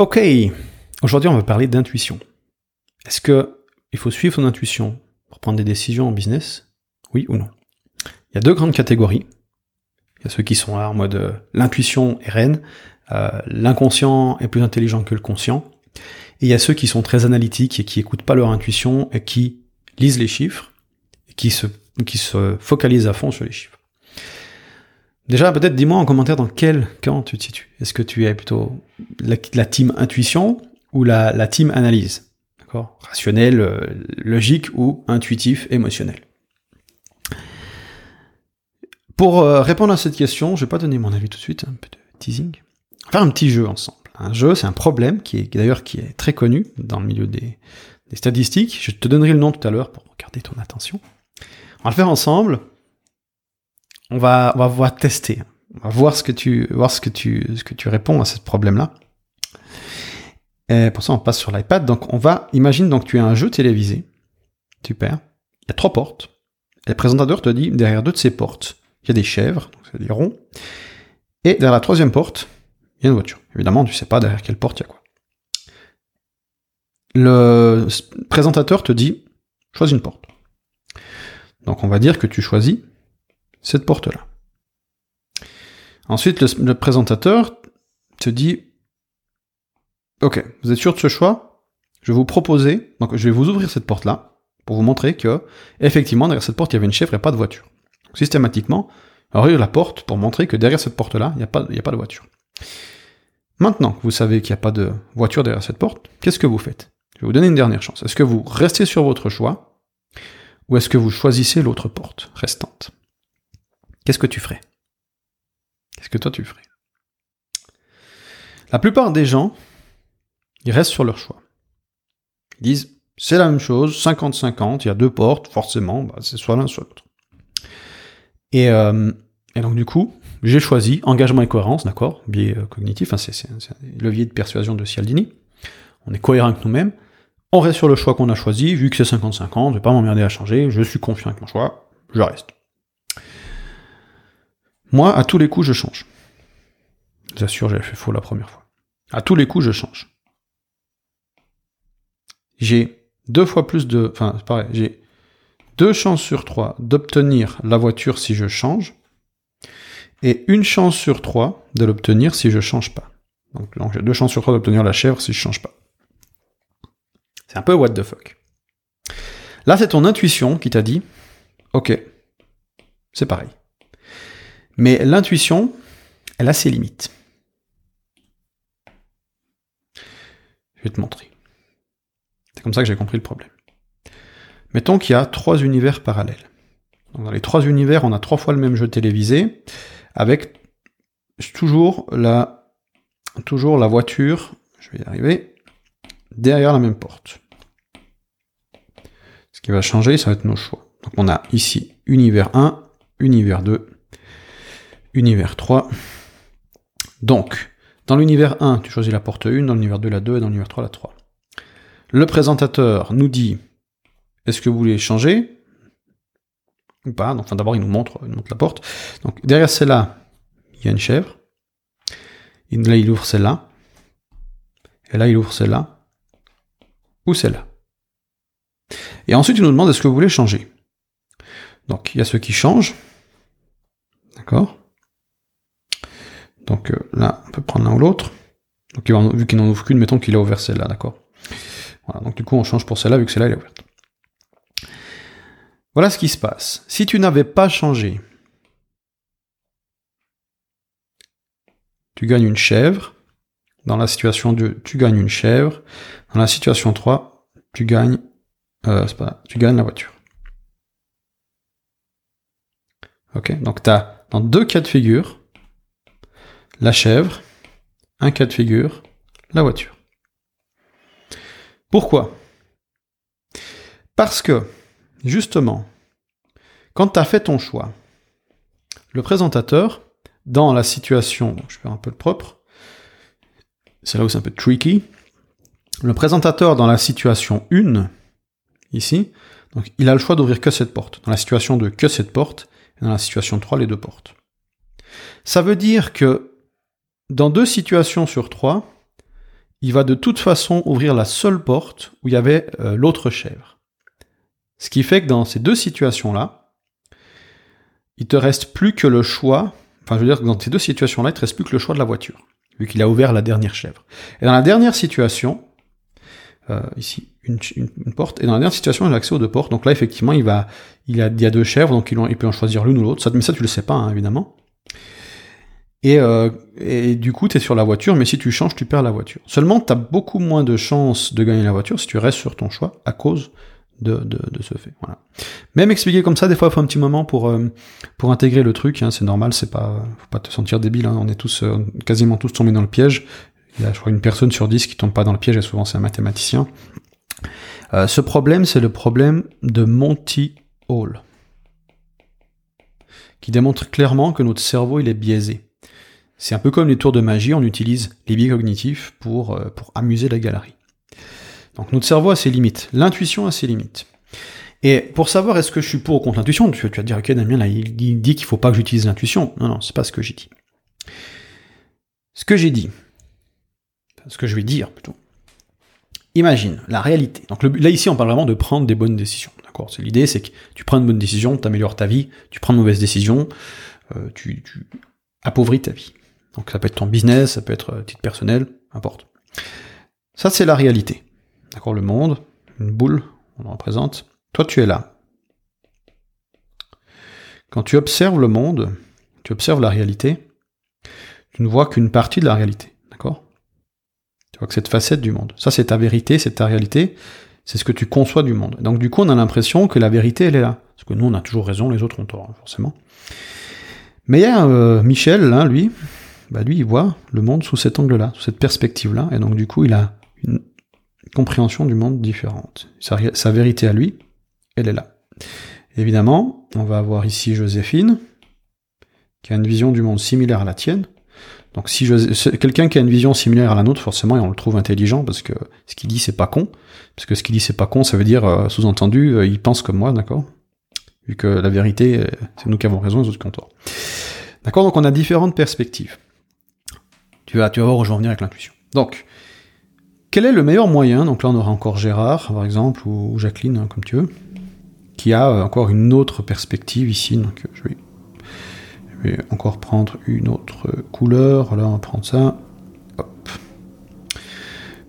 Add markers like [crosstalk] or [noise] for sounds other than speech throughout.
Ok, aujourd'hui on va parler d'intuition. Est-ce que il faut suivre son intuition pour prendre des décisions en business? Oui ou non? Il y a deux grandes catégories. Il y a ceux qui sont là en mode euh, l'intuition est reine, euh, l'inconscient est plus intelligent que le conscient. Et il y a ceux qui sont très analytiques et qui écoutent pas leur intuition et qui lisent les chiffres et qui se, qui se focalisent à fond sur les chiffres. Déjà, peut-être dis-moi en commentaire dans quel camp tu te situes. Est-ce que tu es plutôt la, team intuition ou la, team analyse? D'accord? Rationnel, euh, logique ou intuitif, émotionnel? Pour euh, répondre à cette question, je vais pas donner mon avis tout de suite, un peu de teasing. On va faire un petit jeu ensemble. Un jeu, c'est un problème qui est d'ailleurs qui est très connu dans le milieu des statistiques. Je te donnerai le nom tout à l'heure pour garder ton attention. On va le faire ensemble on va, voir tester. On va voir ce que tu, réponds à ce problème-là. Pour ça, on passe sur l'iPad. Donc, on va, imagine donc tu as un jeu télévisé. Super. Il y a trois portes. Et le présentateur te dit, derrière deux de ces portes, il y a des chèvres, c'est des ronds. Et derrière la troisième porte, il y a une voiture. Évidemment, tu sais pas derrière quelle porte il y a quoi. Le présentateur te dit, choisis une porte. Donc, on va dire que tu choisis cette porte-là. Ensuite, le, présentateur te dit, OK, vous êtes sûr de ce choix? Je vais vous proposer, donc je vais vous ouvrir cette porte-là, pour vous montrer que, effectivement, derrière cette porte, il y avait une chèvre et pas de voiture. Systématiquement, ouvrir la porte pour montrer que derrière cette porte-là, il n'y a, pas, a pas de voiture. Maintenant que vous savez qu'il n'y a pas de voiture derrière cette porte, qu'est-ce que vous faites? Je vais vous donner une dernière chance. Est-ce que vous restez sur votre choix ou est-ce que vous choisissez l'autre porte restante? Qu'est-ce que tu ferais? Qu'est-ce que toi tu ferais? La plupart des gens, ils restent sur leur choix. Ils disent, c'est la même chose, 50-50, il y a deux portes, forcément, bah, c'est soit l'un, soit l'autre. Et, euh, et, donc du coup, j'ai choisi engagement et cohérence, d'accord, biais euh, cognitif, hein, c'est un levier de persuasion de Cialdini. On est cohérent avec nous-mêmes. On reste sur le choix qu'on a choisi, vu que c'est 50-50, je vais pas m'emmerder à changer, je suis confiant avec mon choix, je reste. Moi, à tous les coups, je change. J'assure, j'avais fait faux la première fois. À tous les coups, je change. J'ai deux fois plus de... Enfin, c'est pareil, j'ai deux chances sur trois d'obtenir la voiture si je change, et une chance sur trois de l'obtenir si je change pas. Donc, donc j'ai deux chances sur trois d'obtenir la chèvre si je change pas. C'est un peu what the fuck. Là, c'est ton intuition qui t'a dit, ok, c'est pareil. Mais l'intuition, elle a ses limites. Je vais te montrer. C'est comme ça que j'ai compris le problème. Mettons qu'il y a trois univers parallèles. dans les trois univers, on a trois fois le même jeu télévisé, avec toujours la, toujours la voiture, je vais y arriver, derrière la même porte. Ce qui va changer, ça va être nos choix. Donc on a ici univers 1, univers 2, univers 3. Donc, dans l'univers 1, tu choisis la porte 1, dans l'univers 2, la 2, et dans l'univers 3, la 3. Le présentateur nous dit, est-ce que vous voulez changer ou pas? Enfin, d'abord, il nous montre, il montre la porte. Donc, derrière celle-là, il y a une chèvre. Là, il ouvre celle-là. Et là, il ouvre celle-là. Ou celle-là. Et ensuite, il nous demande, est-ce que vous voulez changer? Donc, il y a ceux qui changent. D'accord? Donc euh, là, on peut prendre l'un ou l'autre. Donc vu qu'il n'en ouvre qu'une, mettons qu'il a ouvert celle-là, d'accord? Voilà, donc du coup on change pour celle-là vu que celle-là est ouverte. Voilà ce qui se passe. Si tu n'avais pas changé, tu gagnes une chèvre. Dans la situation 2, tu gagnes une chèvre. Dans la situation 3, tu gagnes, euh, pas, tu gagnes la voiture. Ok, donc tu as dans deux cas de figure, la chèvre, un cas de figure, la voiture. Pourquoi? Parce que, justement, quand tu as fait ton choix, le présentateur, dans la situation, je vais un peu de propre, c'est là où c'est un peu tricky, le présentateur dans la situation 1, ici, il a le choix d'ouvrir que cette porte. Dans la situation 2, que cette porte, et dans la situation 3, les deux portes. Ça veut dire que dans deux situations sur trois, il va de toute façon ouvrir la seule porte où il y avait euh, l'autre chèvre. Ce qui fait que dans ces deux situations-là, il te reste plus que le choix, enfin je veux dire que dans ces deux situations-là, il te reste plus que le choix de la voiture, vu qu'il a ouvert la dernière chèvre. Et dans la dernière situation, euh, ici, une, porte, et dans la dernière situation, il a accès aux deux portes, donc là effectivement, il a, y a deux chèvres, donc il, peut en choisir l'une ou l'autre, mais ça tu le sais pas, hein, évidemment. Et, euh, et, du coup, tu es sur la voiture, mais si tu changes, tu perds la voiture. Seulement, tu as beaucoup moins de chances de gagner la voiture si tu restes sur ton choix à cause de, de, de ce fait. Voilà. Même expliquer comme ça, des fois, il faut un petit moment pour, euh, pour intégrer le truc. Hein, c'est normal, c'est pas, faut pas te sentir débile. Hein, on est tous, euh, quasiment tous tombés dans le piège. Il y a, je crois, une personne sur dix qui tombe pas dans le piège, et souvent c'est un mathématicien. Euh, ce problème, c'est le problème de Monty Hall, qui démontre clairement que notre cerveau, il est biaisé. C'est un peu comme les tours de magie, on utilise les biais cognitifs pour, euh, pour amuser la galerie. Donc notre cerveau a ses limites, l'intuition a ses limites. Et pour savoir est-ce que je suis pour ou contre l'intuition, tu, vas dire, ok Damien, là, il dit qu'il faut pas que j'utilise l'intuition. Non, non, c'est pas ce que j'ai dit. Ce que j'ai dit, ce que je vais dire plutôt, imagine la réalité. Donc là ici on parle vraiment de prendre des bonnes décisions. D'accord? L'idée, c'est que tu prends une bonne décision, tu améliores ta vie, tu prends une mauvaise décision, euh, tu, tu appauvris ta vie. Donc ça peut être ton business, ça peut être euh, titre personnel, importe. Ça c'est la réalité. D'accord Le monde, une boule, on le représente. Toi tu es là. Quand tu observes le monde, tu observes la réalité, tu ne vois qu'une partie de la réalité. D'accord? Tu vois que cette facette du monde. Ça c'est ta vérité, c'est ta réalité, c'est ce que tu conçois du monde. Donc du coup on a l'impression que la vérité elle est là. Parce que nous on a toujours raison, les autres ont tort, hein, forcément. Mais il y a euh, Michel, lui, bah lui, il voit le monde sous cet angle-là, sous cette perspective-là, et donc du coup, il a une compréhension du monde différente. Sa, vérité à lui, elle est là. Évidemment, on va avoir ici Joséphine, qui a une vision du monde similaire à la tienne. Donc si quelqu'un qui a une vision similaire à la nôtre, forcément, on le trouve intelligent parce que ce qu'il dit c'est pas con. Parce que ce qu'il dit c'est pas con, ça veut dire euh, sous-entendu, euh, il pense comme moi, d'accord? Vu que la vérité, euh, c'est nous qui avons raison, les autres qui ont tort. D'accord? Donc on a différentes perspectives. Tu vas, tu vas voir où je vais en venir avec l'intuition. Donc, quel est le meilleur moyen Donc là, on aura encore Gérard, par exemple, ou Jacqueline, hein, comme tu veux, qui a euh, encore une autre perspective ici. Donc, je vais, je vais encore prendre une autre couleur. Là, on va prendre ça.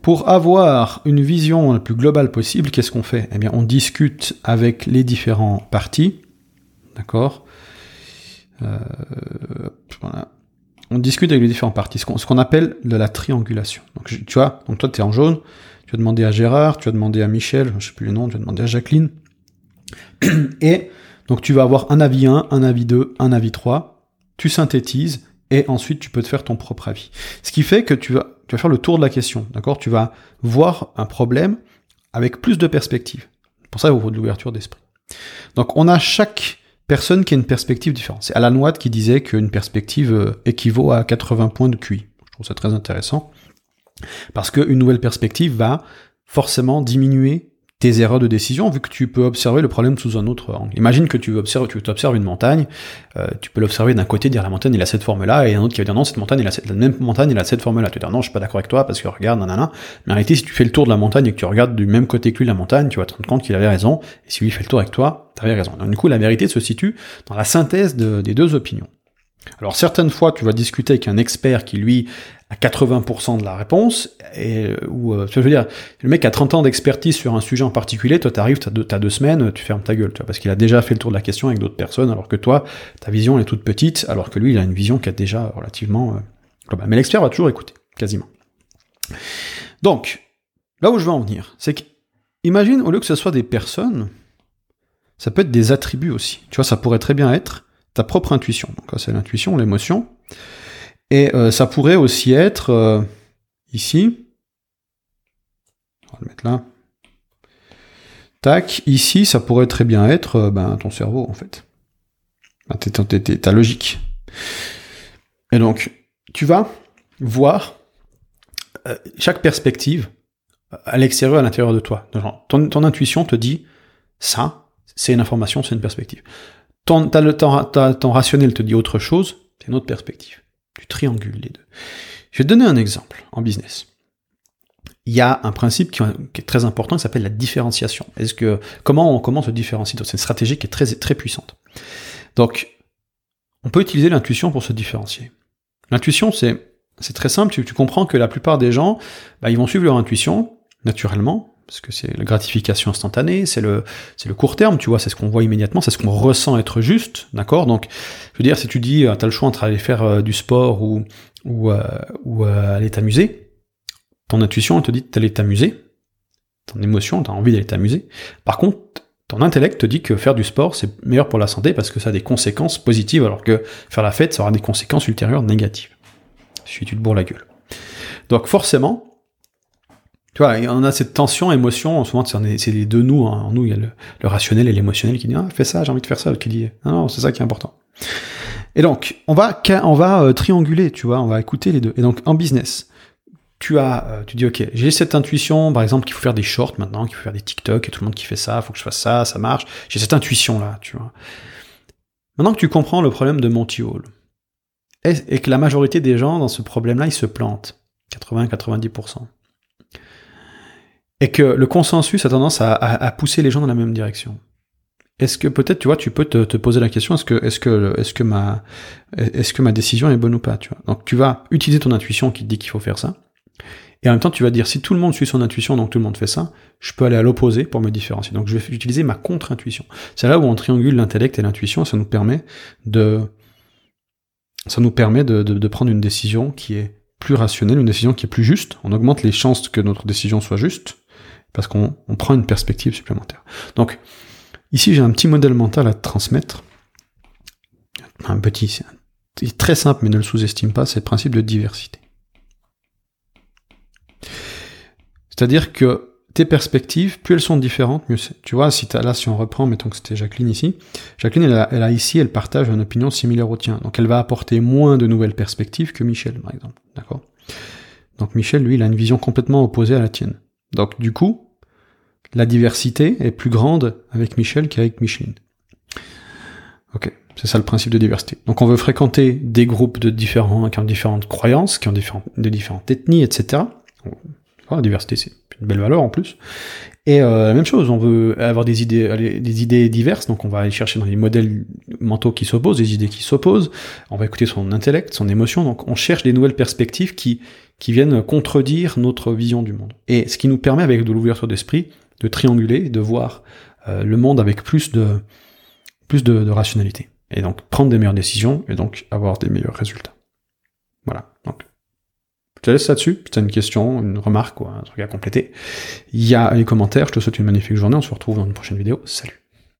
Pour avoir une vision la plus globale possible, qu'est-ce qu'on fait? Eh bien, on discute avec les différents partis. D'accord? Euh, voilà on discute avec les différents parties, ce qu'on appelle de la triangulation. Donc tu vois, donc toi tu es en jaune, tu as demandé à Gérard, tu as demandé à Michel, je sais plus le nom, tu as demandé à Jacqueline. [clears throat] Et donc tu vas avoir un avis 1, un avis 2, un avis 3, tu synthétises, et ensuite tu peux te faire ton propre avis. Ce qui fait que tu vas, tu vas faire le tour de la question, d'accord? Tu vas voir un problème avec plus de perspectives. Pour ça, il faut de l'ouverture d'esprit. Donc on a chaque personne qui a une perspective différente. C'est Alan Watt qui disait qu'une perspective euh, équivaut à 80 points de QI. Je trouve ça très intéressant. Parce qu'une nouvelle perspective va forcément diminuer tes erreurs de décision, vu que tu peux observer le problème sous un autre angle. Imagine que tu observes, tu observes une montagne, euh, tu peux l'observer d'un côté, dire la montagne il a cette forme-là, et un autre qui va dire non, cette montagne, il a cette, la même montagne, il a cette forme-là. Tu vas dire non, je suis pas d'accord avec toi, parce que regarde, nanana. Mais en réalité, si tu fais le tour de la montagne et que tu regardes du même côté que lui la montagne, tu vas te rendre compte qu'il avait raison, et si lui fait le tour avec toi, tu avais raison. Donc du coup, la vérité se situe dans la synthèse des deux opinions. Alors certaines fois, tu vas discuter avec un expert qui, lui, a 80% de la réponse, et, ou, euh, je veux dire, le mec a 30 ans d'expertise sur un sujet en particulier, toi t'arrives, t'as deux, as deux semaines, tu fermes ta gueule, parce qu'il a déjà fait le tour de la question avec d'autres personnes, alors que toi, ta vision est toute petite, alors que lui, il a une vision qui est déjà relativement euh. Mais l'expert va toujours écouter, quasiment. Donc, là où je veux en venir, c'est que, imagine, au lieu que ce soit des personnes, ça peut être des attributs aussi. Tu vois, ça pourrait très bien être ta propre intuition. Donc c'est l'intuition, l'émotion. Et euh, ça pourrait aussi être euh, ici. On va le mettre là. Tac, ici, ça pourrait très bien être euh, ben, ton cerveau, en fait. Ben, ta logique. Et donc, tu vas voir chaque perspective à l'extérieur, à l'intérieur de toi. ton, ton intuition te dit, ça, c'est une information, c'est une perspective. Ton, rationnel te dit autre chose, c'est une autre perspective. Tu triangules les deux. Je vais te donner un exemple en business. il y a un principe qui, est très important qui s'appelle la différenciation. Comment on comment se différencie C'est une stratégie qui est très très puissante. Donc, on peut utiliser l'intuition pour se différencier. L'intuition, c'est très simple. Tu, tu, comprends que la plupart des gens, bah, ils vont suivre leur intuition naturellement parce que c'est la gratification instantanée, c'est le c'est le court terme, tu vois, c'est ce qu'on voit immédiatement, c'est ce qu'on ressent être juste, d'accord? Donc, je veux dire, si tu dis, euh, tu as le choix entre aller faire euh, du sport ou ou, euh, ou aller t'amuser, ton intuition elle te dit d'aller t'amuser, ton émotion, tu as envie d'aller t'amuser. Par contre, ton intellect te dit que faire du sport, c'est meilleur pour la santé parce que ça a des conséquences positives, alors que faire la fête, ça aura des conséquences ultérieures négatives. Si tu te bourres la gueule. Donc forcément, tu vois, on a cette tension, émotion, souvent c'est les deux nous, hein. en nous il y a le, rationnel et l'émotionnel qui dit ah fais ça, j'ai envie de faire ça, qui dit non, non c'est ça qui est important. Et donc on va on va euh, trianguler, tu vois, on va écouter les deux. Et donc en business, tu as, euh, tu dis ok, j'ai cette intuition, par exemple qu'il faut faire des shorts maintenant, qu'il faut faire des TikTok, et tout le monde qui fait ça, faut que je fasse ça, ça marche. J'ai cette intuition là, tu vois. Maintenant que tu comprends le problème de Monty Hall, et, et que la majorité des gens dans ce problème-là, ils se plantent, 80-90% et que le consensus a tendance à, pousser les gens dans la même direction. Est-ce que peut-être, tu vois, tu peux te, poser la question, est-ce que, est-ce que, est-ce que ma, est-ce que ma décision est bonne ou pas, tu vois Donc tu vas utiliser ton intuition qui te dit qu'il faut faire ça, et en même temps tu vas dire si tout le monde suit son intuition, donc tout le monde fait ça, je peux aller à l'opposé pour me différencier. Donc je vais utiliser ma contre-intuition. C'est là où on triangule l'intellect et l'intuition, ça nous permet de, ça nous permet de, de prendre une décision qui est plus rationnelle, une décision qui est plus juste. On augmente les chances que notre décision soit juste parce qu'on prend une perspective supplémentaire. Donc, ici, j'ai un petit modèle mental à transmettre. Un petit, c'est très simple, mais ne le sous-estime pas, c'est le principe de diversité. C'est-à-dire que tes perspectives, plus elles sont différentes, mieux c'est. Tu vois, si là, si on reprend, mettons que c'était Jacqueline ici, Jacqueline, elle a, elle a, ici, elle partage une opinion similaire au tien. Donc, elle va apporter moins de nouvelles perspectives que Michel, par exemple. D'accord? Donc, Michel, lui, il a une vision complètement opposée à la tienne. Donc du coup, la diversité est plus grande avec Michel qu'avec Micheline. Ok, c'est ça le principe de diversité. Donc on veut fréquenter des groupes de différents, qui ont différentes croyances, qui ont différentes, de différentes ethnies, etc. la diversité, c'est une belle valeur en plus. Et euh, la même chose, on veut avoir des idées, des idées diverses, donc on va aller chercher dans les modèles mentaux qui s'opposent, des idées qui s'opposent. On va écouter son intellect, son émotion. Donc on cherche des nouvelles perspectives qui qui viennent contredire notre vision du monde. Et ce qui nous permet, avec de l'ouverture d'esprit, de trianguler, de voir euh, le monde avec plus de plus de, de, rationalité. Et donc prendre des meilleures décisions et donc avoir des meilleurs résultats. Voilà. Donc je te laisse là-dessus. Si tu une question, une remarque ou un truc à compléter, il y a les commentaires. Je te souhaite une magnifique journée. On se retrouve dans une prochaine vidéo. Salut